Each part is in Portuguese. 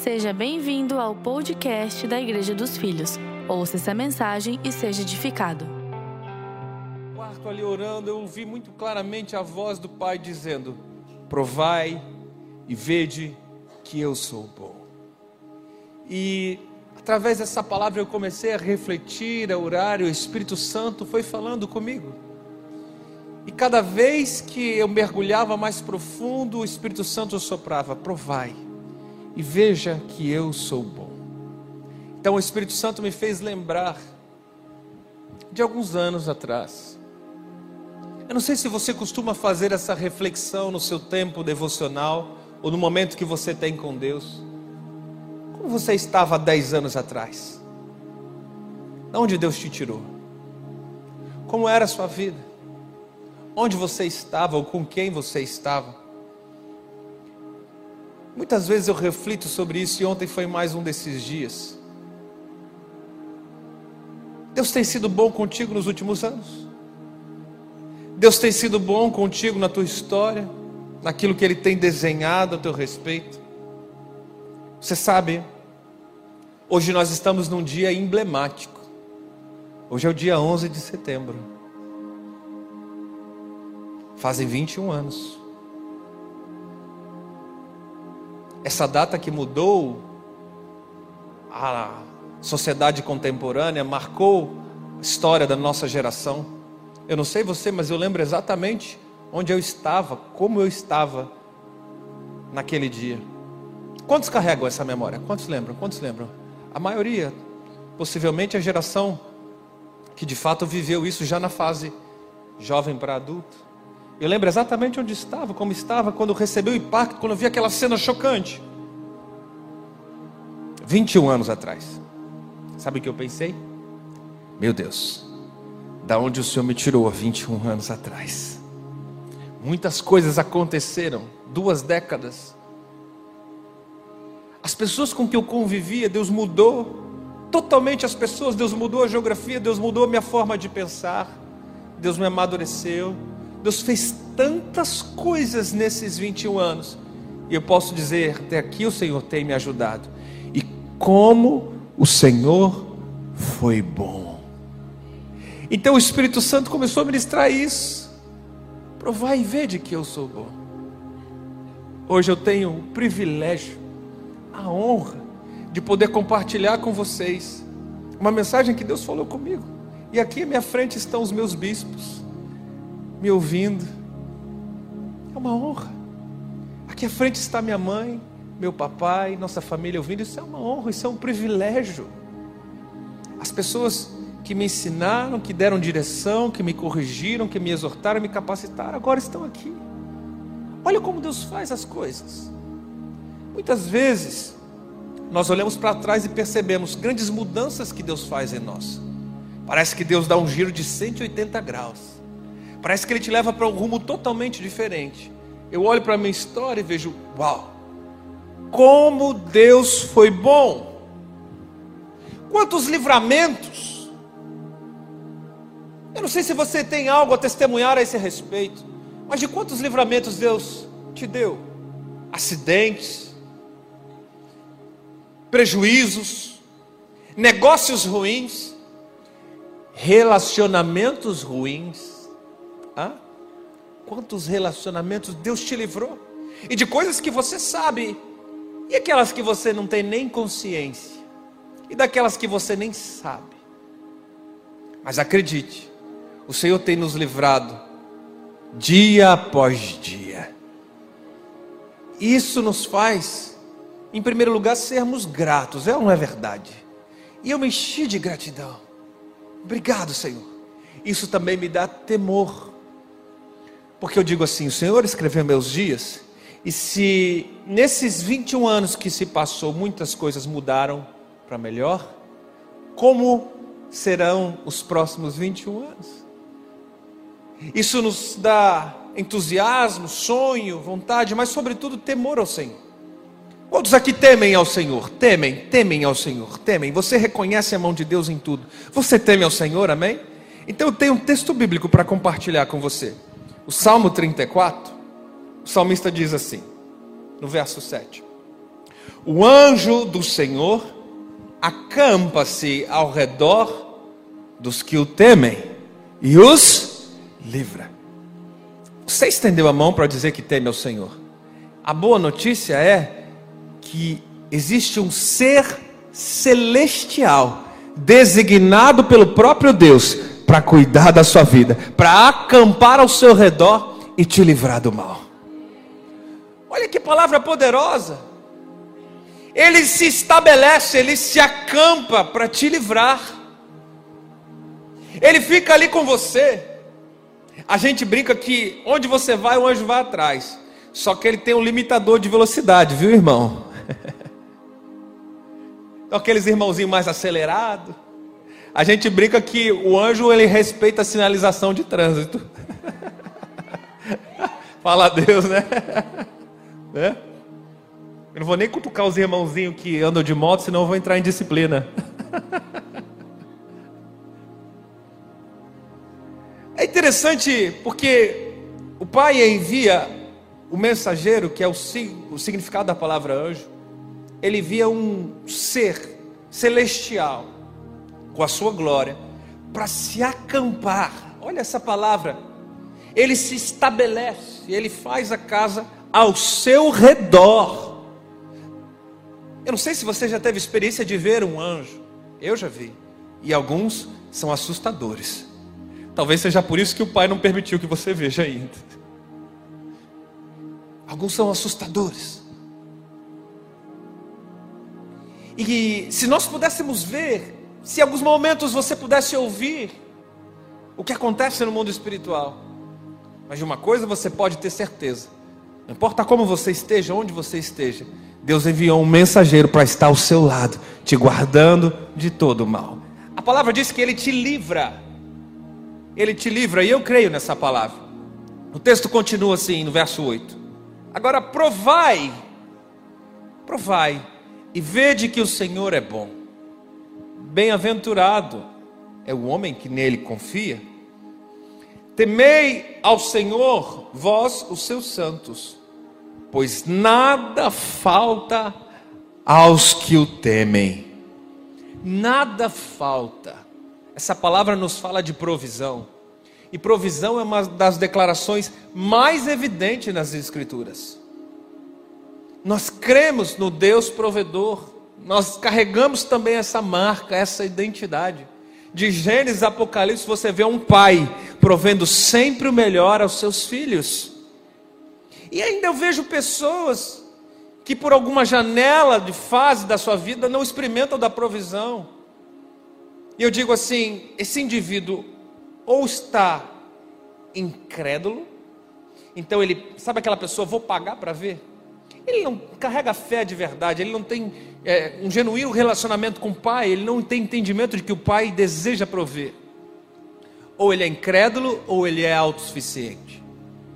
Seja bem-vindo ao podcast da Igreja dos Filhos. Ouça essa mensagem e seja edificado. quarto ali orando, eu ouvi muito claramente a voz do Pai dizendo: Provai e vede que eu sou bom. E através dessa palavra eu comecei a refletir, a orar, e o Espírito Santo foi falando comigo. E cada vez que eu mergulhava mais profundo, o Espírito Santo soprava: Provai e veja que eu sou bom. Então o Espírito Santo me fez lembrar de alguns anos atrás. Eu não sei se você costuma fazer essa reflexão no seu tempo devocional ou no momento que você tem com Deus. Como você estava 10 anos atrás? De onde Deus te tirou? Como era a sua vida? Onde você estava ou com quem você estava? Muitas vezes eu reflito sobre isso e ontem foi mais um desses dias. Deus tem sido bom contigo nos últimos anos? Deus tem sido bom contigo na tua história, naquilo que Ele tem desenhado a teu respeito? Você sabe, hoje nós estamos num dia emblemático. Hoje é o dia 11 de setembro. Fazem 21 anos. Essa data que mudou a sociedade contemporânea, marcou a história da nossa geração. Eu não sei você, mas eu lembro exatamente onde eu estava, como eu estava naquele dia. Quantos carregam essa memória? Quantos lembram? Quantos lembram? A maioria, possivelmente a geração que de fato viveu isso já na fase jovem para adulto. Eu lembro exatamente onde estava, como estava quando recebeu o impacto, quando vi aquela cena chocante. 21 anos atrás. Sabe o que eu pensei? Meu Deus, da onde o Senhor me tirou há 21 anos atrás? Muitas coisas aconteceram, duas décadas. As pessoas com que eu convivia, Deus mudou totalmente as pessoas, Deus mudou a geografia, Deus mudou a minha forma de pensar, Deus me amadureceu, Deus fez tantas coisas nesses 21 anos, e eu posso dizer, até aqui o Senhor tem me ajudado, e como o Senhor foi bom. Então o Espírito Santo começou a ministrar isso, provar e ver de que eu sou bom. Hoje eu tenho o privilégio, a honra de poder compartilhar com vocês uma mensagem que Deus falou comigo. E aqui à minha frente estão os meus bispos, me ouvindo. É uma honra. Aqui à frente está minha mãe, meu papai, nossa família ouvindo. Isso é uma honra, isso é um privilégio. As pessoas que me ensinaram, que deram direção, que me corrigiram, que me exortaram, me capacitaram, agora estão aqui. Olha como Deus faz as coisas. Muitas vezes, nós olhamos para trás e percebemos grandes mudanças que Deus faz em nós. Parece que Deus dá um giro de 180 graus. Parece que Ele te leva para um rumo totalmente diferente. Eu olho para a minha história e vejo, uau, como Deus foi bom. Quantos livramentos. Eu não sei se você tem algo a testemunhar a esse respeito, mas de quantos livramentos Deus te deu? Acidentes, prejuízos, negócios ruins, relacionamentos ruins. Hã? Quantos relacionamentos Deus te livrou? E de coisas que você sabe, e aquelas que você não tem nem consciência, e daquelas que você nem sabe. Mas acredite, o Senhor tem nos livrado dia após dia. Isso nos faz, em primeiro lugar, sermos gratos, é ou não é verdade? E eu me enchi de gratidão. Obrigado, Senhor. Isso também me dá temor. Porque eu digo assim: o Senhor escreveu meus dias, e se nesses 21 anos que se passou, muitas coisas mudaram para melhor, como serão os próximos 21 anos? Isso nos dá entusiasmo, sonho, vontade, mas sobretudo temor ao Senhor. Quantos aqui temem ao Senhor? Temem, temem ao Senhor, temem. Você reconhece a mão de Deus em tudo. Você teme ao Senhor, amém? Então eu tenho um texto bíblico para compartilhar com você. O Salmo 34, o salmista diz assim, no verso 7: O anjo do Senhor acampa-se ao redor dos que o temem e os livra. Você estendeu a mão para dizer que teme ao Senhor. A boa notícia é que existe um ser celestial designado pelo próprio Deus para cuidar da sua vida, para acampar ao seu redor e te livrar do mal. Olha que palavra poderosa. Ele se estabelece, ele se acampa para te livrar. Ele fica ali com você. A gente brinca que onde você vai, o anjo vai atrás. Só que ele tem um limitador de velocidade, viu, irmão? Então, aqueles irmãozinhos mais acelerados. A gente brinca que o anjo ele respeita a sinalização de trânsito. Fala a Deus, né? né? Eu não vou nem cutucar os irmãozinhos que andam de moto, senão eu vou entrar em disciplina. É interessante porque o pai envia o mensageiro, que é o, o significado da palavra anjo, ele via um ser celestial com a sua glória para se acampar. Olha essa palavra. Ele se estabelece, ele faz a casa ao seu redor. Eu não sei se você já teve experiência de ver um anjo. Eu já vi. E alguns são assustadores. Talvez seja por isso que o pai não permitiu que você veja ainda. Alguns são assustadores. E se nós pudéssemos ver, se em alguns momentos você pudesse ouvir o que acontece no mundo espiritual, mas de uma coisa você pode ter certeza: não importa como você esteja, onde você esteja, Deus enviou um mensageiro para estar ao seu lado, te guardando de todo o mal. A palavra diz que ele te livra. Ele te livra, e eu creio nessa palavra. O texto continua assim, no verso 8. Agora provai, provai e vede que o Senhor é bom. Bem-aventurado é o homem que nele confia. Temei ao Senhor, vós, os seus santos, pois nada falta aos que o temem. Nada falta. Essa palavra nos fala de provisão. E provisão é uma das declarações mais evidentes nas Escrituras. Nós cremos no Deus provedor, nós carregamos também essa marca, essa identidade. De Gênesis a Apocalipse você vê um pai provendo sempre o melhor aos seus filhos. E ainda eu vejo pessoas que por alguma janela de fase da sua vida não experimentam da provisão. E eu digo assim: esse indivíduo ou está incrédulo, então ele, sabe aquela pessoa, vou pagar para ver? Ele não carrega fé de verdade, ele não tem é, um genuíno relacionamento com o pai, ele não tem entendimento de que o pai deseja prover. Ou ele é incrédulo, ou ele é autossuficiente.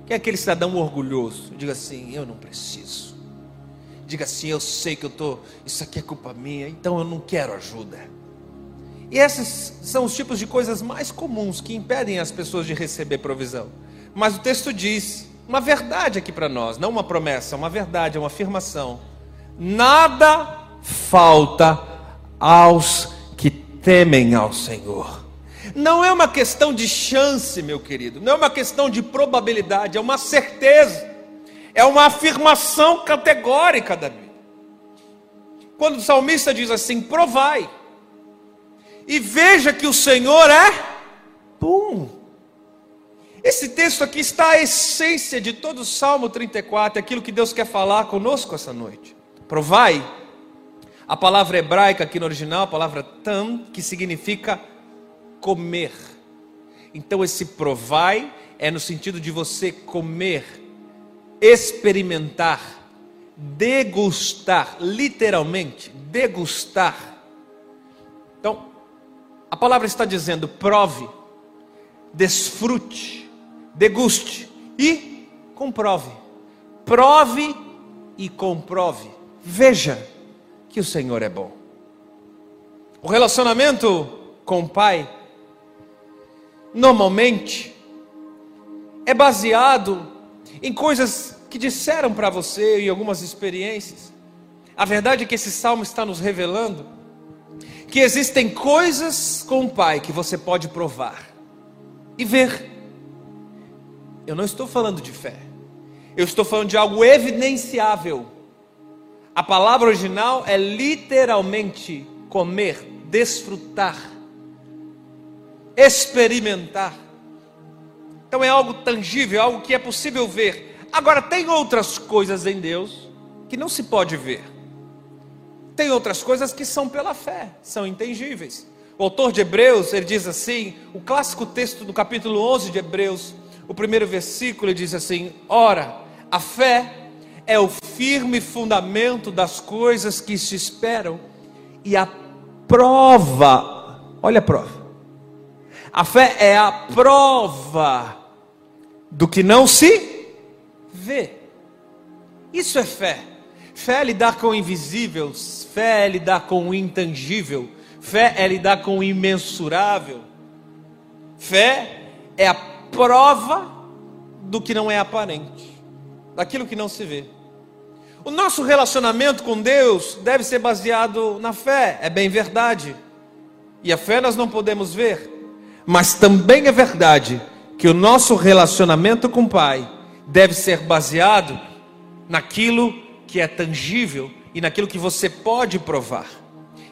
Quem é aquele cidadão orgulhoso? Diga assim: eu não preciso. Diga assim: eu sei que eu estou, isso aqui é culpa minha, então eu não quero ajuda. E esses são os tipos de coisas mais comuns que impedem as pessoas de receber provisão. Mas o texto diz: uma verdade aqui para nós, não uma promessa, uma verdade, uma afirmação. Nada falta aos que temem ao Senhor. Não é uma questão de chance, meu querido, não é uma questão de probabilidade, é uma certeza, é uma afirmação categórica da Bíblia. Quando o salmista diz assim: provai, e veja que o Senhor é bom. Esse texto aqui está a essência de todo o Salmo 34, aquilo que Deus quer falar conosco essa noite. Provai. A palavra hebraica aqui no original, a palavra tam, que significa comer. Então esse provai é no sentido de você comer, experimentar, degustar, literalmente, degustar. Então, a palavra está dizendo: prove, desfrute, deguste e comprove. Prove e comprove. Veja que o Senhor é bom. O relacionamento com o Pai, normalmente, é baseado em coisas que disseram para você e algumas experiências. A verdade é que esse salmo está nos revelando que existem coisas com o Pai que você pode provar e ver. Eu não estou falando de fé, eu estou falando de algo evidenciável. A palavra original é literalmente comer, desfrutar, experimentar. Então é algo tangível, algo que é possível ver. Agora, tem outras coisas em Deus que não se pode ver. Tem outras coisas que são pela fé, são intangíveis. O autor de Hebreus, ele diz assim, o clássico texto do capítulo 11 de Hebreus, o primeiro versículo, diz assim: Ora, a fé é o firme fundamento das coisas que se esperam e a prova, olha a prova. A fé é a prova do que não se vê. Isso é fé. Fé é lidar com o invisível, fé é lidar com o intangível, fé é lidar com o imensurável. Fé é a prova do que não é aparente, daquilo que não se vê. O nosso relacionamento com Deus deve ser baseado na fé, é bem verdade. E a fé nós não podemos ver, mas também é verdade que o nosso relacionamento com o Pai deve ser baseado naquilo que é tangível e naquilo que você pode provar.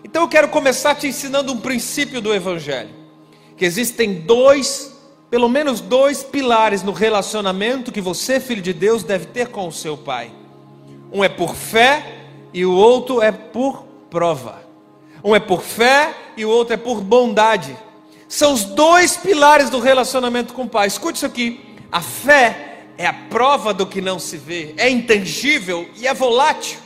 Então eu quero começar te ensinando um princípio do Evangelho: que existem dois, pelo menos dois pilares no relacionamento que você, filho de Deus, deve ter com o seu Pai. Um é por fé e o outro é por prova. Um é por fé e o outro é por bondade. São os dois pilares do relacionamento com o Pai. Escute isso aqui: a fé é a prova do que não se vê, é intangível e é volátil.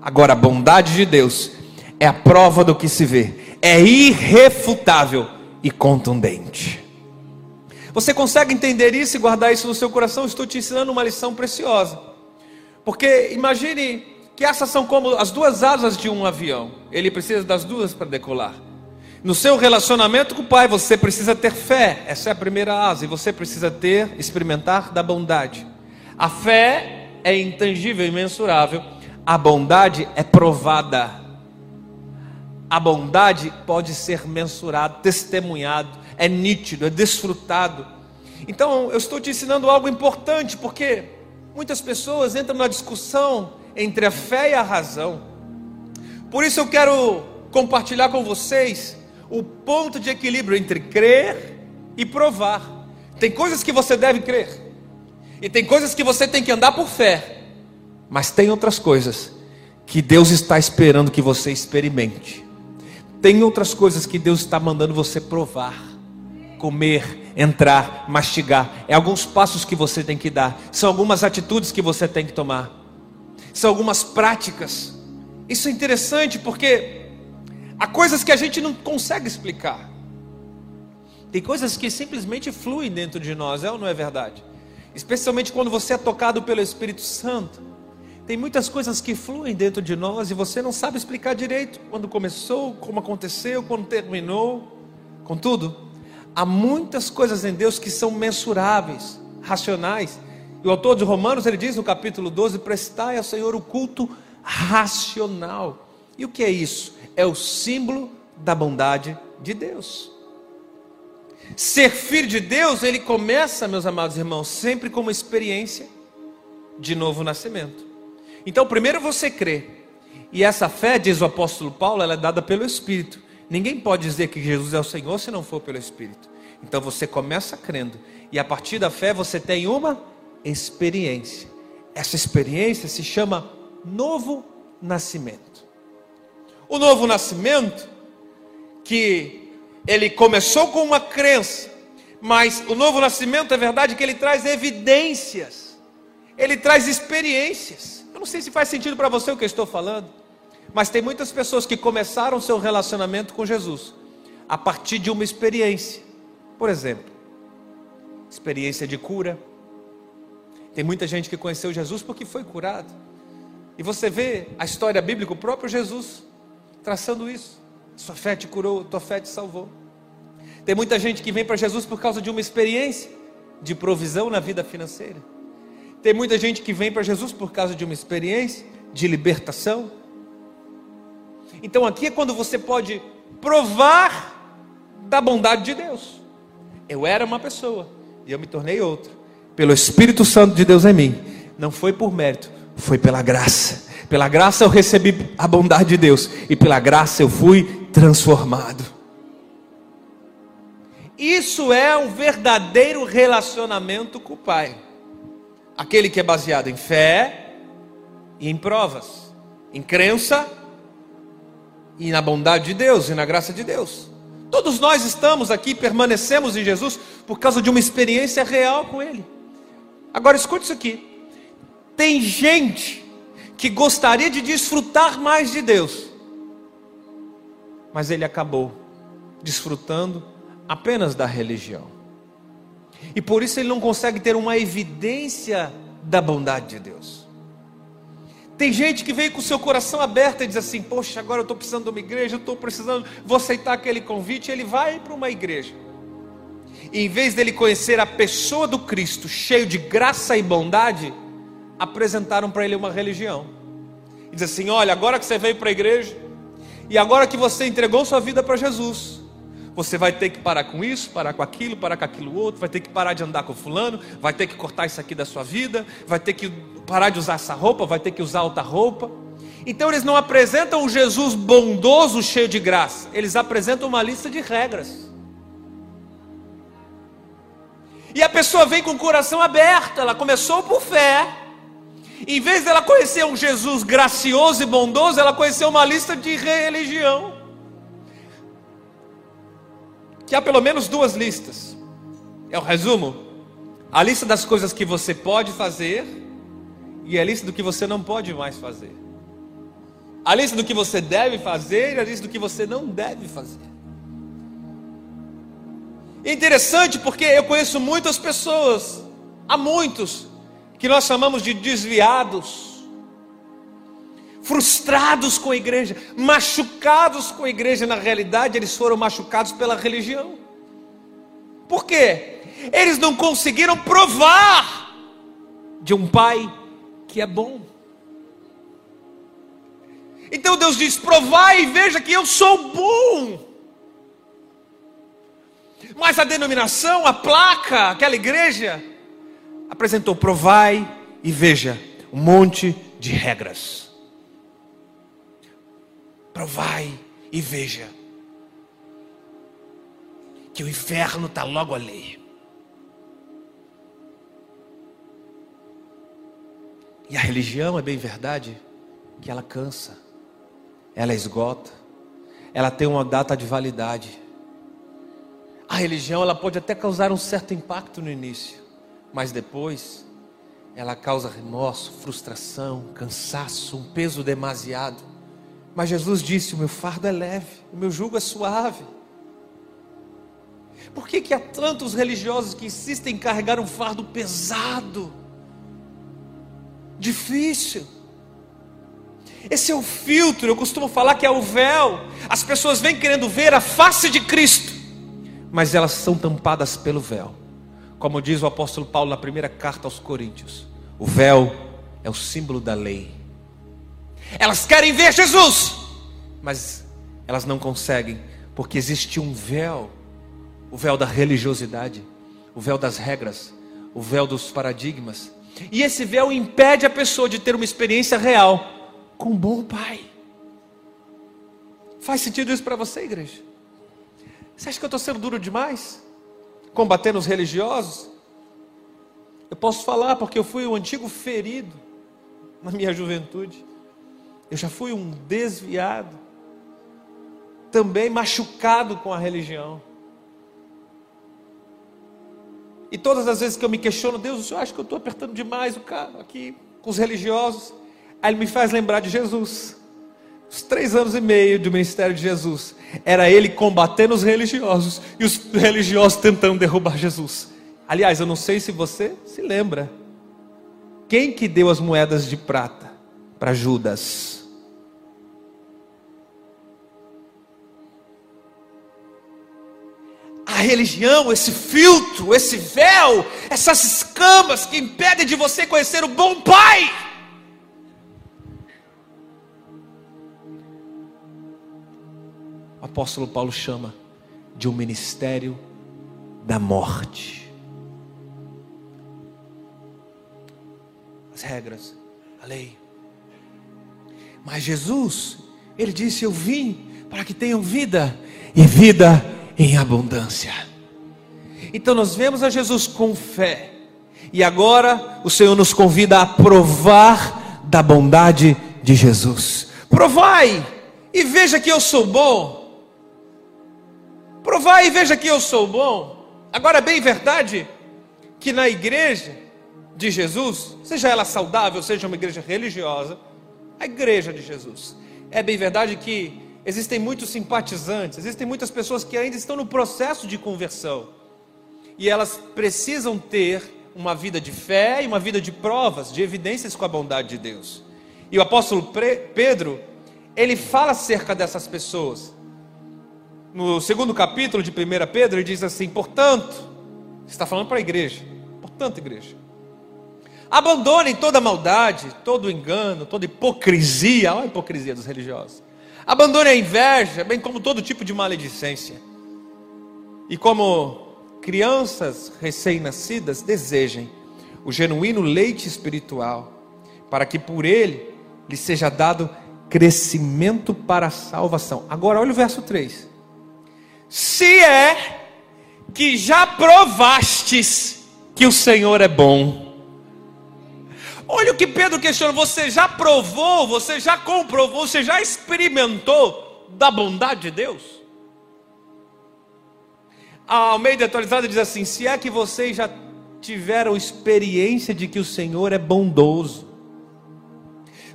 Agora, a bondade de Deus é a prova do que se vê, é irrefutável e contundente. Você consegue entender isso e guardar isso no seu coração? Estou te ensinando uma lição preciosa. Porque imagine que essas são como as duas asas de um avião. Ele precisa das duas para decolar. No seu relacionamento com o Pai, você precisa ter fé, essa é a primeira asa, e você precisa ter, experimentar da bondade. A fé é intangível e mensurável, a bondade é provada. A bondade pode ser mensurada, testemunhado, é nítido, é desfrutado. Então, eu estou te ensinando algo importante, porque muitas pessoas entram na discussão entre a fé e a razão. Por isso eu quero compartilhar com vocês o ponto de equilíbrio entre crer e provar. Tem coisas que você deve crer, e tem coisas que você tem que andar por fé, mas tem outras coisas que Deus está esperando que você experimente. Tem outras coisas que Deus está mandando você provar, comer, entrar, mastigar. É alguns passos que você tem que dar, são algumas atitudes que você tem que tomar, são algumas práticas. Isso é interessante porque Há coisas que a gente não consegue explicar. Tem coisas que simplesmente fluem dentro de nós, é ou não é verdade? Especialmente quando você é tocado pelo Espírito Santo. Tem muitas coisas que fluem dentro de nós e você não sabe explicar direito quando começou, como aconteceu, quando terminou. Contudo, há muitas coisas em Deus que são mensuráveis, racionais. E o autor de Romanos, ele diz no capítulo 12: prestai ao Senhor o culto racional. E o que é isso? é o símbolo da bondade de Deus. Ser filho de Deus, ele começa, meus amados irmãos, sempre com uma experiência de novo nascimento. Então, primeiro você crê, e essa fé, diz o apóstolo Paulo, ela é dada pelo Espírito. Ninguém pode dizer que Jesus é o Senhor se não for pelo Espírito. Então você começa crendo, e a partir da fé você tem uma experiência. Essa experiência se chama novo nascimento. O novo nascimento, que ele começou com uma crença, mas o novo nascimento é verdade que ele traz evidências, ele traz experiências. Eu não sei se faz sentido para você o que eu estou falando, mas tem muitas pessoas que começaram seu relacionamento com Jesus a partir de uma experiência. Por exemplo, experiência de cura. Tem muita gente que conheceu Jesus porque foi curado. E você vê a história bíblica, o próprio Jesus traçando isso. Sua fé te curou, tua fé te salvou. Tem muita gente que vem para Jesus por causa de uma experiência de provisão na vida financeira. Tem muita gente que vem para Jesus por causa de uma experiência de libertação. Então aqui é quando você pode provar da bondade de Deus. Eu era uma pessoa e eu me tornei outra. Pelo Espírito Santo de Deus em mim. Não foi por mérito, foi pela graça. Pela graça eu recebi a bondade de Deus e pela graça eu fui transformado. Isso é um verdadeiro relacionamento com o Pai. Aquele que é baseado em fé e em provas, em crença e na bondade de Deus e na graça de Deus. Todos nós estamos aqui, permanecemos em Jesus por causa de uma experiência real com Ele. Agora escute isso aqui: tem gente que gostaria de desfrutar mais de Deus, mas ele acabou desfrutando apenas da religião. E por isso ele não consegue ter uma evidência da bondade de Deus. Tem gente que vem com o seu coração aberto e diz assim: Poxa, agora eu estou precisando de uma igreja, eu estou precisando, vou aceitar aquele convite. Ele vai para uma igreja. E em vez dele conhecer a pessoa do Cristo, cheio de graça e bondade, apresentaram para ele uma religião. E diz assim: Olha, agora que você veio para a igreja, e agora que você entregou sua vida para Jesus, você vai ter que parar com isso, parar com aquilo, parar com aquilo outro, vai ter que parar de andar com fulano, vai ter que cortar isso aqui da sua vida, vai ter que parar de usar essa roupa, vai ter que usar outra roupa. Então eles não apresentam um Jesus bondoso, cheio de graça, eles apresentam uma lista de regras. E a pessoa vem com o coração aberto, ela começou por fé. Em vez dela conhecer um Jesus gracioso e bondoso, ela conheceu uma lista de religião que há pelo menos duas listas. É o resumo. A lista das coisas que você pode fazer e a lista do que você não pode mais fazer. A lista do que você deve fazer e a lista do que você não deve fazer. É interessante porque eu conheço muitas pessoas, há muitos, que nós chamamos de desviados, frustrados com a igreja, machucados com a igreja, na realidade eles foram machucados pela religião. Por quê? Eles não conseguiram provar de um pai que é bom. Então Deus diz: provai e veja que eu sou bom. Mas a denominação, a placa, aquela igreja, apresentou: provai e veja um monte de regras provai e veja que o inferno está logo ali. E a religião é bem verdade que ela cansa, ela esgota, ela tem uma data de validade. A religião ela pode até causar um certo impacto no início, mas depois ela causa remorso, frustração, cansaço, um peso demasiado. Mas Jesus disse: O meu fardo é leve, o meu jugo é suave. Por que, que há tantos religiosos que insistem em carregar um fardo pesado, difícil? Esse é o filtro, eu costumo falar que é o véu. As pessoas vêm querendo ver a face de Cristo, mas elas são tampadas pelo véu. Como diz o apóstolo Paulo na primeira carta aos Coríntios: o véu é o símbolo da lei. Elas querem ver Jesus, mas elas não conseguem, porque existe um véu o véu da religiosidade, o véu das regras, o véu dos paradigmas. E esse véu impede a pessoa de ter uma experiência real com um bom pai. Faz sentido isso para você, igreja? Você acha que eu estou sendo duro demais? Combatendo os religiosos? Eu posso falar porque eu fui um antigo ferido na minha juventude. Eu já fui um desviado, também machucado com a religião. E todas as vezes que eu me questiono, Deus, o senhor acha que eu estou apertando demais o carro aqui com os religiosos? Aí ele me faz lembrar de Jesus. Os três anos e meio do ministério de Jesus, era ele combatendo os religiosos e os religiosos tentando derrubar Jesus. Aliás, eu não sei se você se lembra. Quem que deu as moedas de prata para Judas? Religião, esse filtro, esse véu, essas escamas que impedem de você conhecer o bom Pai. o apóstolo Paulo chama de um ministério da morte. As regras, a lei. Mas Jesus, ele disse: Eu vim para que tenham vida e vida em abundância. Então nós vemos a Jesus com fé. E agora o Senhor nos convida a provar da bondade de Jesus. Provai e veja que eu sou bom. Provai e veja que eu sou bom. Agora, é bem verdade que na igreja de Jesus, seja ela saudável, seja uma igreja religiosa, a igreja de Jesus, é bem verdade que existem muitos simpatizantes, existem muitas pessoas que ainda estão no processo de conversão. E elas precisam ter uma vida de fé e uma vida de provas, de evidências com a bondade de Deus. E o apóstolo Pedro, ele fala acerca dessas pessoas. No segundo capítulo de 1 Pedro, ele diz assim: portanto, está falando para a igreja, portanto, igreja, abandonem toda maldade, todo engano, toda hipocrisia, olha a hipocrisia dos religiosos. Abandone a inveja, bem como todo tipo de maledicência. E como crianças recém-nascidas, desejem o genuíno leite espiritual, para que por ele lhe seja dado crescimento para a salvação. Agora, olha o verso 3. Se é que já provastes que o Senhor é bom. Olha o que Pedro questiona: você já provou, você já comprovou, você já experimentou da bondade de Deus? A Almeida atualizada diz assim: se é que vocês já tiveram experiência de que o Senhor é bondoso.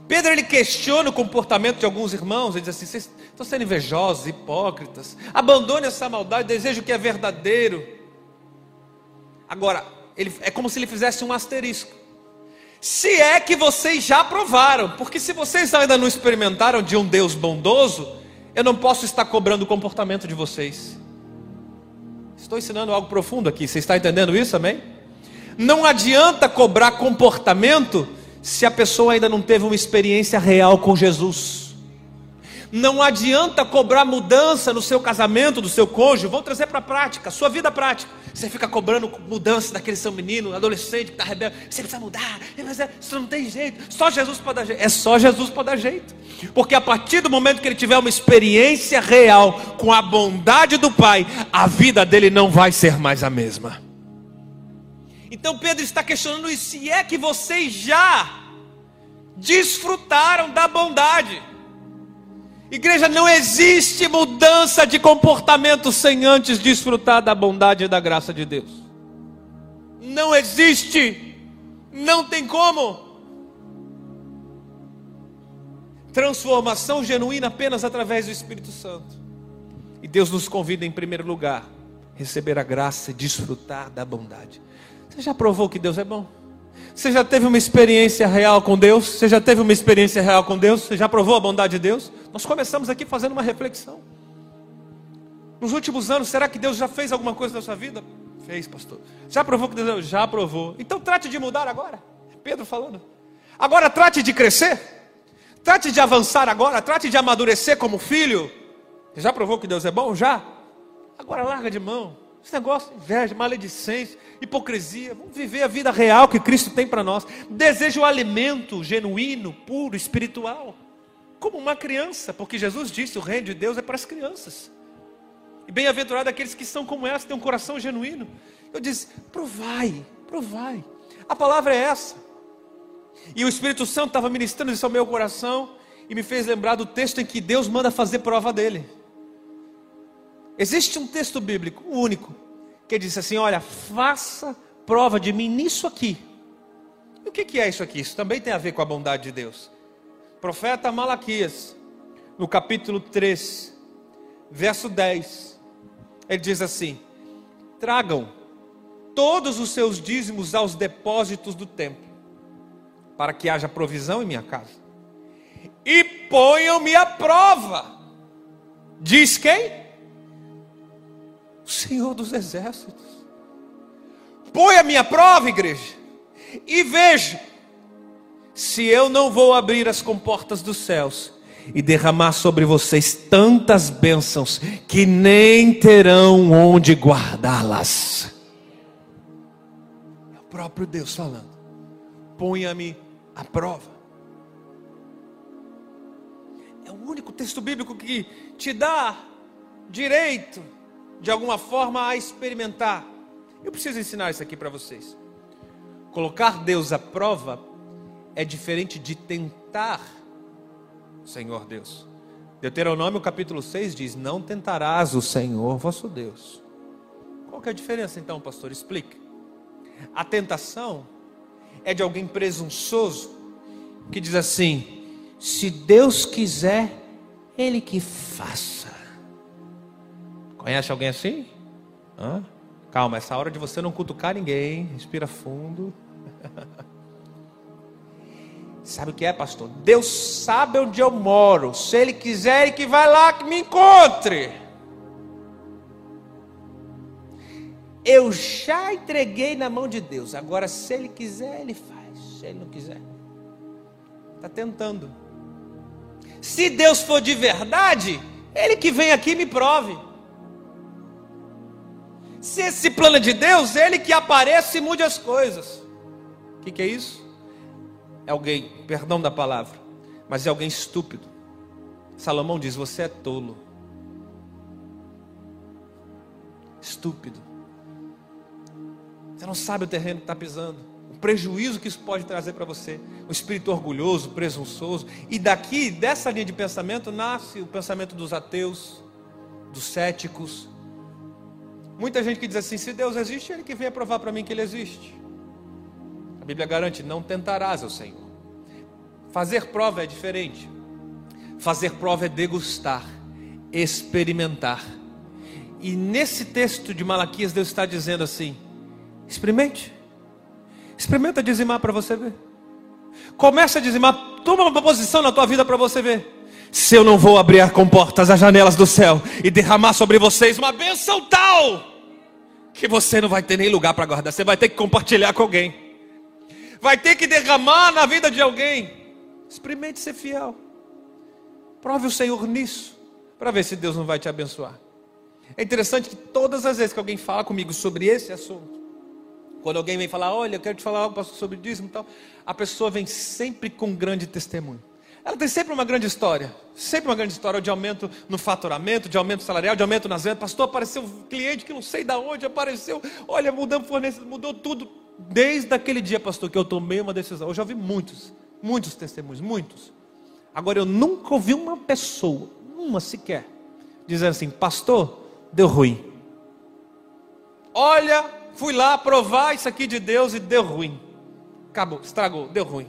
Pedro ele questiona o comportamento de alguns irmãos, ele diz assim: vocês estão sendo invejosos, hipócritas, abandone essa maldade, desejo o que é verdadeiro. Agora, ele, é como se ele fizesse um asterisco. Se é que vocês já provaram, porque se vocês ainda não experimentaram de um Deus bondoso, eu não posso estar cobrando o comportamento de vocês. Estou ensinando algo profundo aqui, você está entendendo isso, amém? Não adianta cobrar comportamento se a pessoa ainda não teve uma experiência real com Jesus. Não adianta cobrar mudança no seu casamento, do seu cônjuge. Vou trazer para a prática, sua vida prática. Você fica cobrando mudança daquele seu menino, adolescente que está rebelde. Você precisa mudar. Isso não tem jeito. Só Jesus pode dar jeito. É só Jesus pode dar jeito. Porque a partir do momento que ele tiver uma experiência real com a bondade do Pai, a vida dele não vai ser mais a mesma. Então Pedro está questionando isso. Se é que vocês já desfrutaram da bondade. Igreja, não existe mudança de comportamento sem antes desfrutar da bondade e da graça de Deus. Não existe. Não tem como. Transformação genuína apenas através do Espírito Santo. E Deus nos convida, em primeiro lugar, a receber a graça e desfrutar da bondade. Você já provou que Deus é bom? Você já teve uma experiência real com Deus? Você já teve uma experiência real com Deus? Você já provou a bondade de Deus? Nós começamos aqui fazendo uma reflexão. Nos últimos anos, será que Deus já fez alguma coisa na sua vida? Fez, pastor. Já provou que Deus já provou. Então trate de mudar agora. Pedro falando. Agora trate de crescer. Trate de avançar agora. Trate de amadurecer como filho. Já provou que Deus é bom? Já. Agora larga de mão. Esse negócio inveja, maledicência, hipocrisia. Vamos viver a vida real que Cristo tem para nós. Deseja o alimento genuíno, puro, espiritual. Como uma criança, porque Jesus disse: o reino de Deus é para as crianças. E bem-aventurado aqueles que são como essa, têm um coração genuíno. Eu disse: provai, provai. A palavra é essa. E o Espírito Santo estava ministrando isso ao meu coração e me fez lembrar do texto em que Deus manda fazer prova dele. Existe um texto bíblico único que diz assim: Olha, faça prova de mim nisso aqui. E o que é isso aqui? Isso também tem a ver com a bondade de Deus. Profeta Malaquias, no capítulo 3, verso 10, ele diz assim: Tragam todos os seus dízimos aos depósitos do templo, para que haja provisão em minha casa, e ponham-me à prova. Diz quem? O Senhor dos Exércitos. Põe a minha prova, igreja, e veja se eu não vou abrir as comportas dos céus e derramar sobre vocês tantas bênçãos que nem terão onde guardá-las. É o próprio Deus falando. Ponha-me à prova. É o único texto bíblico que te dá direito, de alguma forma, a experimentar. Eu preciso ensinar isso aqui para vocês. Colocar Deus à prova é diferente de tentar Senhor Deus. Deuteronômio capítulo 6 diz: Não tentarás o Senhor vosso Deus. Qual que é a diferença então, pastor? Explique. A tentação é de alguém presunçoso que diz assim: se Deus quiser, Ele que faça. Conhece alguém assim? Hã? Calma, essa hora de você não cutucar ninguém, respira fundo. Sabe o que é, pastor? Deus sabe onde eu moro. Se Ele quiser, Ele que vai lá que me encontre. Eu já entreguei na mão de Deus. Agora, se Ele quiser, Ele faz. Se Ele não quiser, está tentando. Se Deus for de verdade, Ele que vem aqui me prove. Se esse plano é de Deus, Ele que apareça e mude as coisas. O que, que é isso? é alguém, perdão da palavra, mas é alguém estúpido. Salomão diz: Você é tolo, estúpido. Você não sabe o terreno que está pisando, o prejuízo que isso pode trazer para você. O espírito orgulhoso, presunçoso. E daqui, dessa linha de pensamento, nasce o pensamento dos ateus, dos céticos. Muita gente que diz assim: se Deus existe, Ele que venha provar para mim que Ele existe. A Bíblia garante: não tentarás ao Senhor. Fazer prova é diferente. Fazer prova é degustar, experimentar. E nesse texto de Malaquias, Deus está dizendo assim: experimente, experimenta dizimar para você ver. Começa a dizimar, toma uma posição na tua vida para você ver. Se eu não vou abrir com portas as janelas do céu e derramar sobre vocês uma bênção tal que você não vai ter nem lugar para guardar, você vai ter que compartilhar com alguém vai ter que derramar na vida de alguém. Experimente ser fiel. Prove o Senhor nisso, para ver se Deus não vai te abençoar. É interessante que todas as vezes que alguém fala comigo sobre esse assunto, quando alguém vem falar, olha, eu quero te falar algo sobre dízimo e tal, a pessoa vem sempre com grande testemunho. Ela tem sempre uma grande história, sempre uma grande história de aumento no faturamento, de aumento salarial, de aumento nas vendas. Pastor, apareceu um cliente que não sei de onde apareceu. Olha, mudamos fornecedor, mudou tudo. Desde aquele dia, pastor, que eu tomei uma decisão. Eu já ouvi muitos, muitos testemunhos, muitos. Agora eu nunca ouvi uma pessoa, uma sequer, dizendo assim, pastor, deu ruim. Olha, fui lá provar isso aqui de Deus e deu ruim. Acabou, estragou, deu ruim.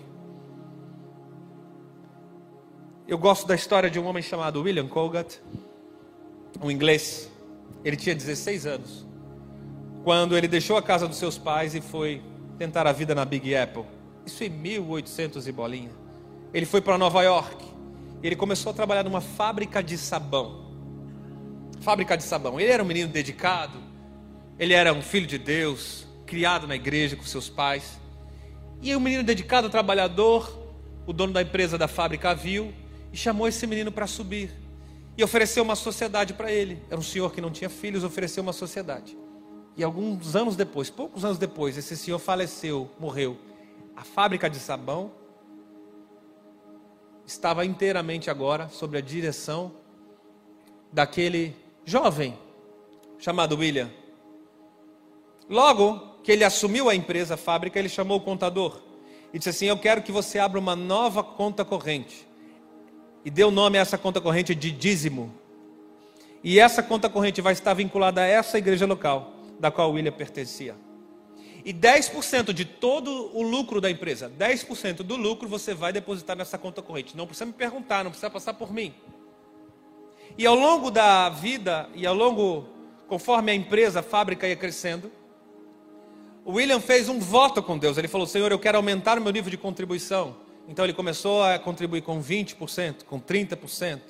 Eu gosto da história de um homem chamado William Colgate, um inglês. Ele tinha 16 anos quando ele deixou a casa dos seus pais e foi tentar a vida na Big Apple. Isso em 1800 e bolinha. Ele foi para Nova York. Ele começou a trabalhar numa fábrica de sabão. Fábrica de sabão. Ele era um menino dedicado. Ele era um filho de Deus, criado na igreja com seus pais. E um menino dedicado, trabalhador, o dono da empresa da fábrica viu e chamou esse menino para subir. E ofereceu uma sociedade para ele. Era um senhor que não tinha filhos, ofereceu uma sociedade. E alguns anos depois, poucos anos depois, esse senhor faleceu, morreu. A fábrica de sabão estava inteiramente agora sob a direção daquele jovem chamado William. Logo que ele assumiu a empresa, a fábrica, ele chamou o contador e disse assim: Eu quero que você abra uma nova conta corrente e deu nome a essa conta corrente de dízimo. E essa conta corrente vai estar vinculada a essa igreja local, da qual William pertencia. E 10% de todo o lucro da empresa, 10% do lucro você vai depositar nessa conta corrente. Não precisa me perguntar, não precisa passar por mim. E ao longo da vida, e ao longo, conforme a empresa, a fábrica ia crescendo, William fez um voto com Deus. Ele falou: Senhor, eu quero aumentar o meu nível de contribuição. Então ele começou a contribuir com 20%, com 30%,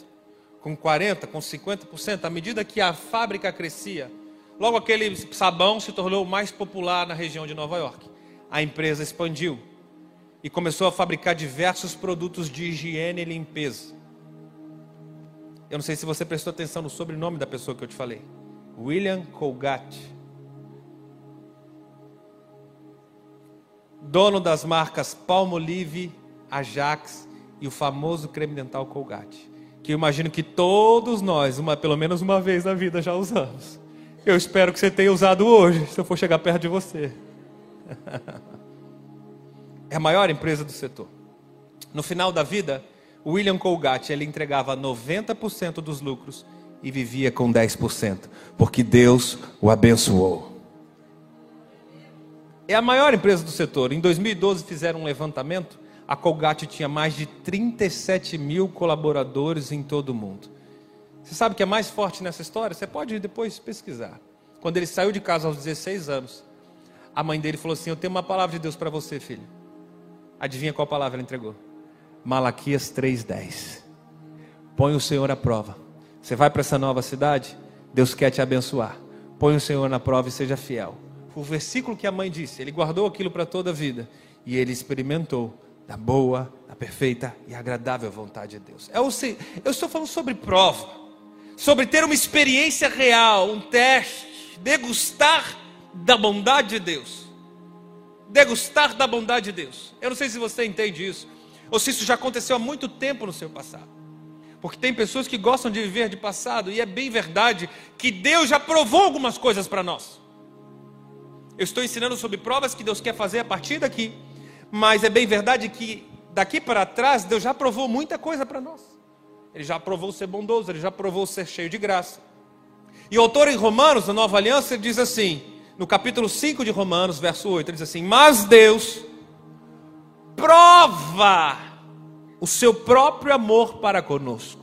com 40%, com 50%, à medida que a fábrica crescia. Logo aquele sabão se tornou mais popular na região de Nova York. A empresa expandiu e começou a fabricar diversos produtos de higiene e limpeza. Eu não sei se você prestou atenção no sobrenome da pessoa que eu te falei. William Colgate. Dono das marcas Palmolive, Ajax e o famoso creme dental Colgate. Que eu imagino que todos nós, uma, pelo menos uma vez na vida, já usamos. Eu espero que você tenha usado hoje, se eu for chegar perto de você. é a maior empresa do setor. No final da vida, William Colgate ele entregava 90% dos lucros e vivia com 10%, porque Deus o abençoou. É a maior empresa do setor. Em 2012 fizeram um levantamento. A Colgate tinha mais de 37 mil colaboradores em todo o mundo. Você sabe o que é mais forte nessa história? Você pode depois pesquisar. Quando ele saiu de casa aos 16 anos, a mãe dele falou assim: Eu tenho uma palavra de Deus para você, filho. Adivinha qual palavra ela entregou? Malaquias 3,10. Põe o Senhor à prova. Você vai para essa nova cidade? Deus quer te abençoar. Põe o Senhor na prova e seja fiel. O versículo que a mãe disse, ele guardou aquilo para toda a vida. E ele experimentou da boa, da perfeita e agradável vontade de Deus. Eu, sei, eu estou falando sobre prova, sobre ter uma experiência real, um teste, degustar da bondade de Deus. Degustar da bondade de Deus. Eu não sei se você entende isso, ou se isso já aconteceu há muito tempo no seu passado. Porque tem pessoas que gostam de viver de passado, e é bem verdade que Deus já provou algumas coisas para nós. Eu estou ensinando sobre provas que Deus quer fazer a partir daqui, mas é bem verdade que daqui para trás Deus já provou muita coisa para nós. Ele já provou ser bondoso, ele já provou ser cheio de graça. E o autor em Romanos, na Nova Aliança, ele diz assim: no capítulo 5 de Romanos, verso 8, ele diz assim: Mas Deus prova o seu próprio amor para conosco,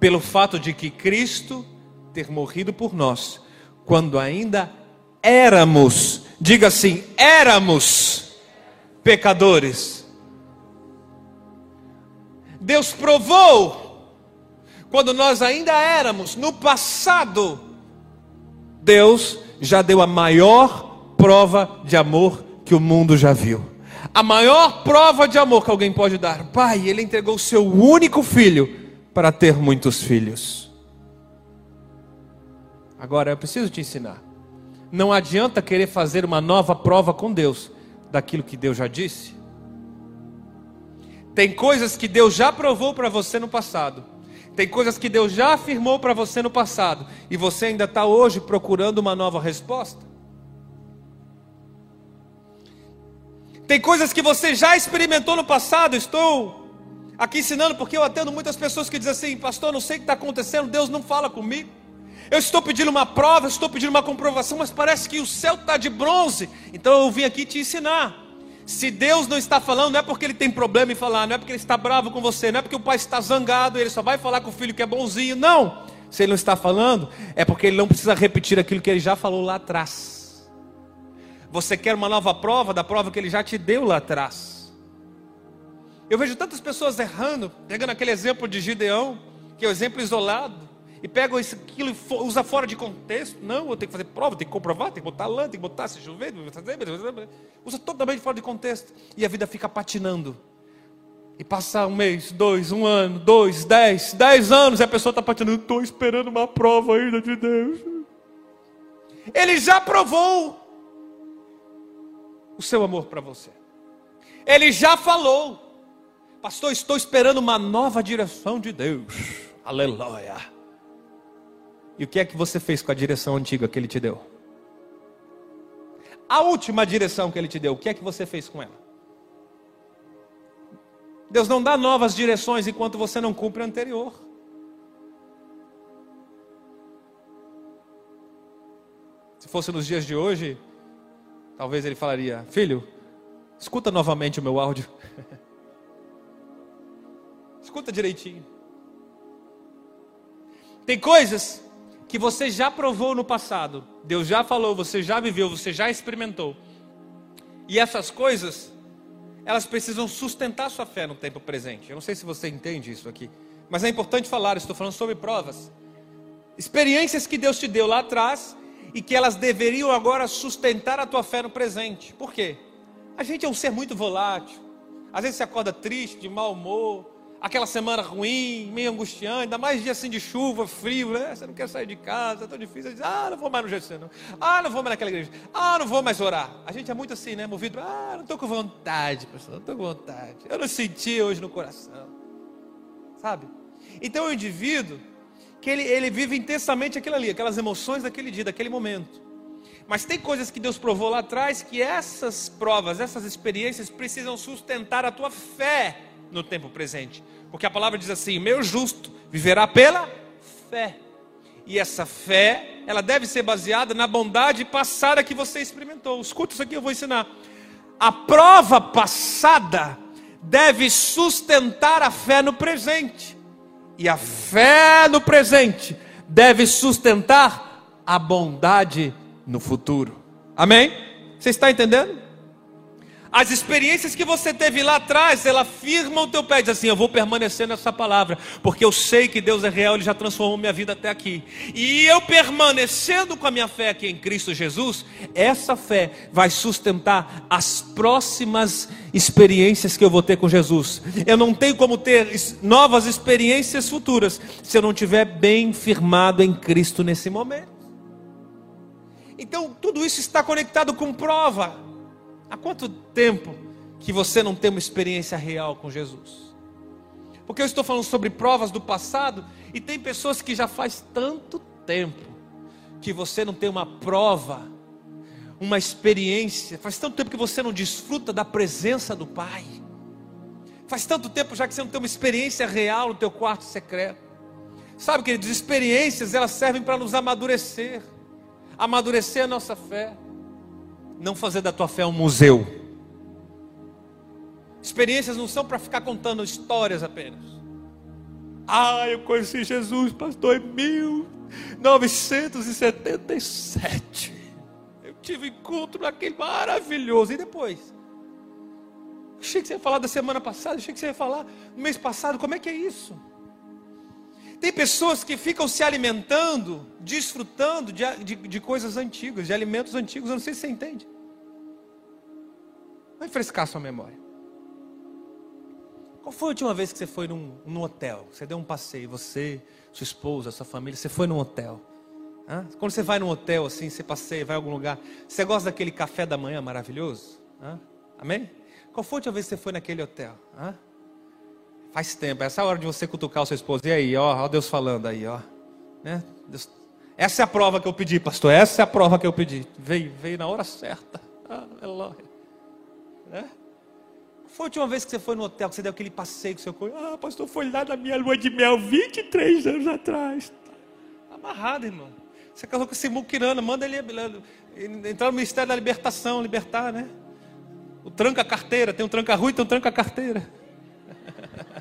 pelo fato de que Cristo ter morrido por nós, quando ainda éramos, diga assim, éramos pecadores. Deus provou, quando nós ainda éramos, no passado, Deus já deu a maior prova de amor que o mundo já viu. A maior prova de amor que alguém pode dar. Pai, ele entregou o seu único filho para ter muitos filhos. Agora eu preciso te ensinar. Não adianta querer fazer uma nova prova com Deus daquilo que Deus já disse. Tem coisas que Deus já provou para você no passado tem coisas que Deus já afirmou para você no passado e você ainda está hoje procurando uma nova resposta. Tem coisas que você já experimentou no passado. Estou aqui ensinando porque eu atendo muitas pessoas que dizem assim: Pastor, não sei o que está acontecendo, Deus não fala comigo. Eu estou pedindo uma prova, estou pedindo uma comprovação, mas parece que o céu está de bronze. Então eu vim aqui te ensinar. Se Deus não está falando, não é porque ele tem problema em falar, não é porque ele está bravo com você, não é porque o pai está zangado, ele só vai falar com o filho que é bonzinho. Não. Se ele não está falando, é porque ele não precisa repetir aquilo que ele já falou lá atrás. Você quer uma nova prova da prova que ele já te deu lá atrás. Eu vejo tantas pessoas errando, pegando aquele exemplo de Gideão, que é o um exemplo isolado e pega isso, aquilo e usa fora de contexto. Não, eu tenho que fazer prova, tenho que comprovar, tenho que botar lã, tem que botar se chover, usa totalmente fora de contexto. E a vida fica patinando. E passa um mês, dois, um ano, dois, dez, dez anos, e a pessoa está patinando. Estou esperando uma prova ainda de Deus. Ele já provou o seu amor para você. Ele já falou. Pastor, estou esperando uma nova direção de Deus. Aleluia. E o que é que você fez com a direção antiga que ele te deu? A última direção que ele te deu, o que é que você fez com ela? Deus não dá novas direções enquanto você não cumpre a anterior. Se fosse nos dias de hoje, talvez ele falaria: Filho, escuta novamente o meu áudio. escuta direitinho. Tem coisas que você já provou no passado, Deus já falou, você já viveu, você já experimentou. E essas coisas, elas precisam sustentar sua fé no tempo presente. Eu não sei se você entende isso aqui, mas é importante falar, estou falando sobre provas. Experiências que Deus te deu lá atrás e que elas deveriam agora sustentar a tua fé no presente. Por quê? A gente é um ser muito volátil. Às vezes você acorda triste, de mau humor, aquela semana ruim, meio angustiante, ainda mais dia assim de chuva, frio, né? Você não quer sair de casa, é tão difícil. Diz, ah, não vou mais no GC, não. Ah, não vou mais naquela igreja. Ah, não vou mais orar. A gente é muito assim, né? Movido, ah, não estou com vontade, pastor, não estou com vontade. Eu não senti hoje no coração. Sabe? Então o indivíduo, que ele, ele vive intensamente aquilo ali, aquelas emoções daquele dia, daquele momento. Mas tem coisas que Deus provou lá atrás que essas provas, essas experiências precisam sustentar a tua fé no tempo presente. Porque a palavra diz assim: meu justo viverá pela fé. E essa fé, ela deve ser baseada na bondade passada que você experimentou. Escuta isso aqui, eu vou ensinar. A prova passada deve sustentar a fé no presente. E a fé no presente deve sustentar a bondade no futuro. Amém? Você está entendendo? As experiências que você teve lá atrás, ela firma o teu pé, diz assim: Eu vou permanecer nessa palavra, porque eu sei que Deus é real, Ele já transformou minha vida até aqui. E eu permanecendo com a minha fé aqui em Cristo Jesus, essa fé vai sustentar as próximas experiências que eu vou ter com Jesus. Eu não tenho como ter novas experiências futuras se eu não estiver bem firmado em Cristo nesse momento. Então, tudo isso está conectado com prova. Há quanto tempo que você não tem uma experiência real com Jesus? Porque eu estou falando sobre provas do passado e tem pessoas que já faz tanto tempo que você não tem uma prova, uma experiência, faz tanto tempo que você não desfruta da presença do Pai. Faz tanto tempo já que você não tem uma experiência real no teu quarto secreto. Sabe, queridos, experiências elas servem para nos amadurecer, amadurecer a nossa fé não fazer da tua fé um museu. Experiências não são para ficar contando histórias apenas. Ah, eu conheci Jesus, pastor, em 1977. Eu tive encontro naquele maravilhoso. E depois? Achei que você ia falar da semana passada, achei que você ia falar no mês passado. Como é que é isso? Tem pessoas que ficam se alimentando, desfrutando de, de, de, coisas antigas, de alimentos antigos. Eu não sei se você entende. Vai frescar sua memória. Qual foi a última vez que você foi num, num hotel? Você deu um passeio, você, sua esposa, sua família, você foi num hotel. Hã? Quando você vai num hotel assim, você passeia, vai a algum lugar, você gosta daquele café da manhã maravilhoso? Hã? Amém? Qual foi a última vez que você foi naquele hotel? Hã? Faz tempo, essa é a hora de você cutucar o seu esposo. E aí, ó, ó Deus falando aí, ó. Né? Deus... Essa é a prova que eu pedi, pastor. Essa é a prova que eu pedi. Veio, veio na hora certa. Aleluia. Né? Foi a última vez que você foi no hotel, que você deu aquele passeio com seu cônjuge? Ah, pastor, foi lá na minha lua de mel 23 anos atrás. Tá amarrado, irmão. Você casou com esse muquirana, manda ele entrar no Ministério da Libertação, libertar, né? O tranca carteira, tem um tranca rua e tem um tranca carteira.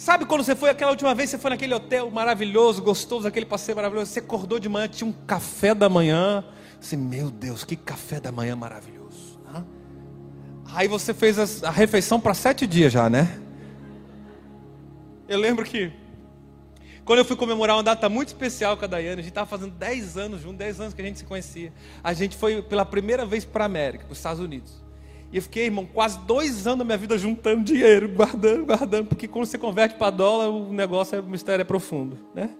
Sabe quando você foi aquela última vez, você foi naquele hotel maravilhoso, gostoso, aquele passeio maravilhoso, você acordou de manhã, tinha um café da manhã, você, meu Deus, que café da manhã maravilhoso. Aí você fez a refeição para sete dias já, né? Eu lembro que quando eu fui comemorar uma data muito especial com a Daiane, a gente estava fazendo 10 anos juntos, 10 anos que a gente se conhecia. A gente foi pela primeira vez para a América, para os Estados Unidos. E eu fiquei, irmão, quase dois anos da minha vida juntando dinheiro, guardando, guardando, porque quando você converte para dólar, o negócio, é, o mistério é profundo, né?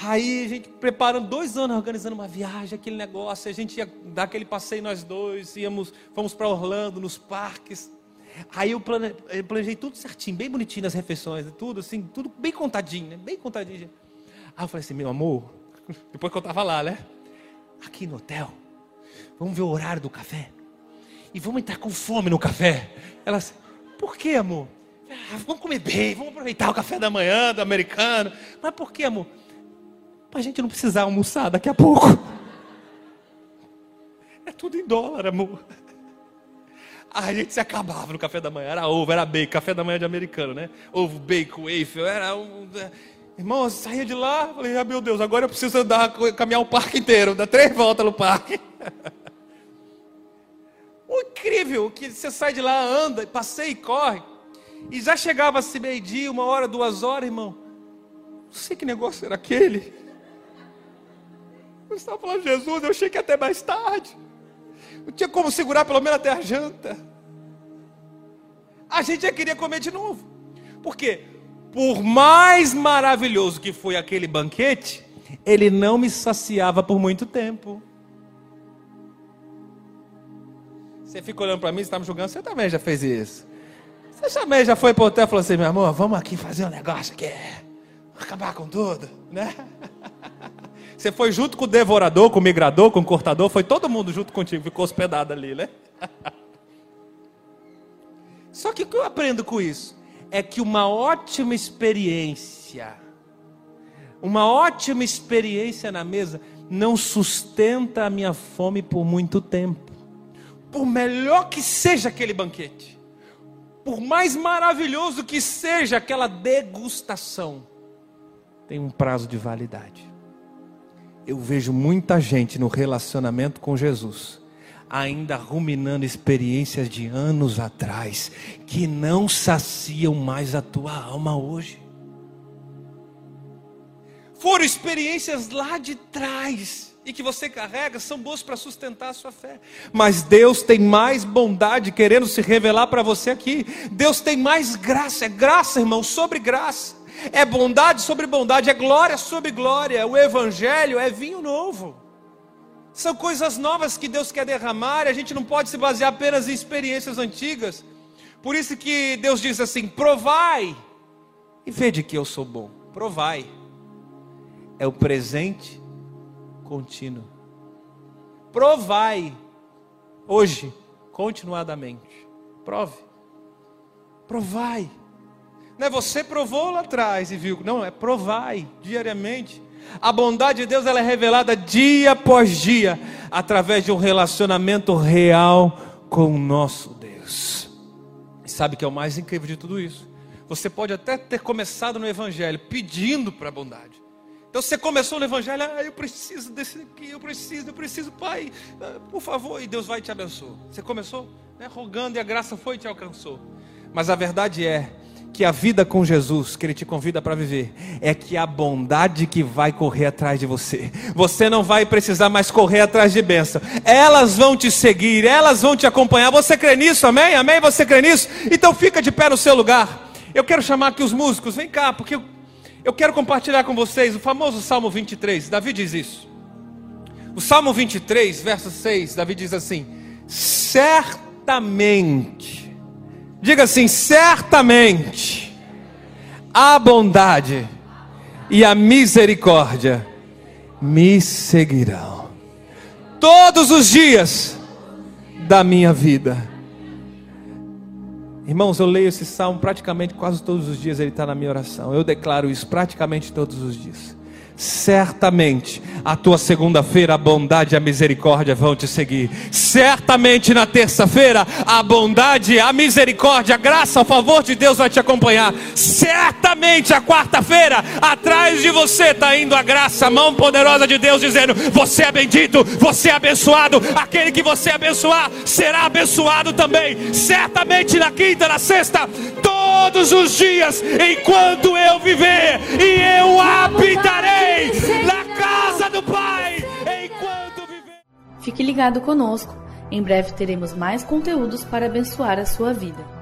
Aí a gente preparando dois anos, organizando uma viagem, aquele negócio, a gente ia dar aquele passeio nós dois, íamos, fomos para Orlando, nos parques. Aí eu, plane, eu planejei tudo certinho, bem bonitinho nas refeições, tudo assim, tudo bem contadinho, né? Bem contadinho. Aí eu falei assim, meu amor, depois que eu estava lá, né? Aqui no hotel, vamos ver o horário do café e vamos entrar com fome no café. Ela assim, por que, amor? Ah, vamos comer bem, vamos aproveitar o café da manhã do americano. Mas por que, amor? Para a gente não precisar almoçar daqui a pouco. É tudo em dólar, amor. A gente se acabava no café da manhã. Era ovo, era bacon, café da manhã de americano, né? Ovo, bacon, waffle, era um. Irmão, eu saía de lá, falei, ah, meu Deus, agora eu preciso andar, caminhar o parque inteiro, dar três voltas no parque. Incrível que você sai de lá, anda, passeia e corre. E já chegava se meio-dia, uma hora, duas horas, irmão. Não sei que negócio era aquele. Eu estava falando Jesus, eu achei que até mais tarde. Não tinha como segurar pelo menos até a janta. A gente já queria comer de novo. Por quê? Por mais maravilhoso que foi aquele banquete, ele não me saciava por muito tempo. Você fica olhando para mim, você está me julgando, você também já fez isso. Você também já foi para o hotel e falou assim, meu amor, vamos aqui fazer um negócio aqui, acabar com tudo, né? Você foi junto com o devorador, com o migrador, com o cortador, foi todo mundo junto contigo, ficou hospedado ali, né? Só que o que eu aprendo com isso? É que uma ótima experiência, uma ótima experiência na mesa, não sustenta a minha fome por muito tempo. Por melhor que seja aquele banquete, por mais maravilhoso que seja aquela degustação, tem um prazo de validade. Eu vejo muita gente no relacionamento com Jesus ainda ruminando experiências de anos atrás, que não saciam mais a tua alma hoje. Foram experiências lá de trás e que você carrega são boas para sustentar a sua fé. Mas Deus tem mais bondade querendo se revelar para você aqui. Deus tem mais graça, é graça, irmão, sobre graça. É bondade sobre bondade, é glória sobre glória. O evangelho é vinho novo. São coisas novas que Deus quer derramar e a gente não pode se basear apenas em experiências antigas. Por isso que Deus diz assim: provai e vede que eu sou bom. Provai. É o presente contínuo. Provai hoje, continuadamente. Prove. Provai. Não é você provou lá atrás e viu. Não, é provai diariamente. A bondade de Deus ela é revelada dia após dia, através de um relacionamento real com o nosso Deus. E sabe que é o mais incrível de tudo isso? Você pode até ter começado no Evangelho pedindo para a bondade. Então você começou no Evangelho, ah, eu preciso desse aqui, eu preciso, eu preciso, Pai, ah, por favor, e Deus vai te abençoar. Você começou né, rogando e a graça foi e te alcançou. Mas a verdade é que a vida com Jesus, que Ele te convida para viver, é que a bondade que vai correr atrás de você. Você não vai precisar mais correr atrás de bênção. Elas vão te seguir, elas vão te acompanhar. Você crê nisso? Amém? Amém? Você crê nisso? Então fica de pé no seu lugar. Eu quero chamar aqui os músicos, vem cá, porque eu, eu quero compartilhar com vocês o famoso Salmo 23. Davi diz isso. O Salmo 23, verso 6, Davi diz assim: Certamente Diga assim: certamente a bondade e a misericórdia me seguirão todos os dias da minha vida. Irmãos, eu leio esse salmo praticamente quase todos os dias, ele está na minha oração. Eu declaro isso praticamente todos os dias certamente a tua segunda-feira a bondade e a misericórdia vão te seguir. Certamente na terça-feira a bondade, a misericórdia, a graça, o favor de Deus vai te acompanhar. Certamente a quarta-feira atrás de você está indo a graça, a mão poderosa de Deus dizendo: você é bendito, você é abençoado. Aquele que você abençoar será abençoado também. Certamente na quinta, na sexta, todos os dias, enquanto eu viver e eu habitarei na casa do Pai enquanto viver. Fique ligado conosco. Em breve teremos mais conteúdos para abençoar a sua vida.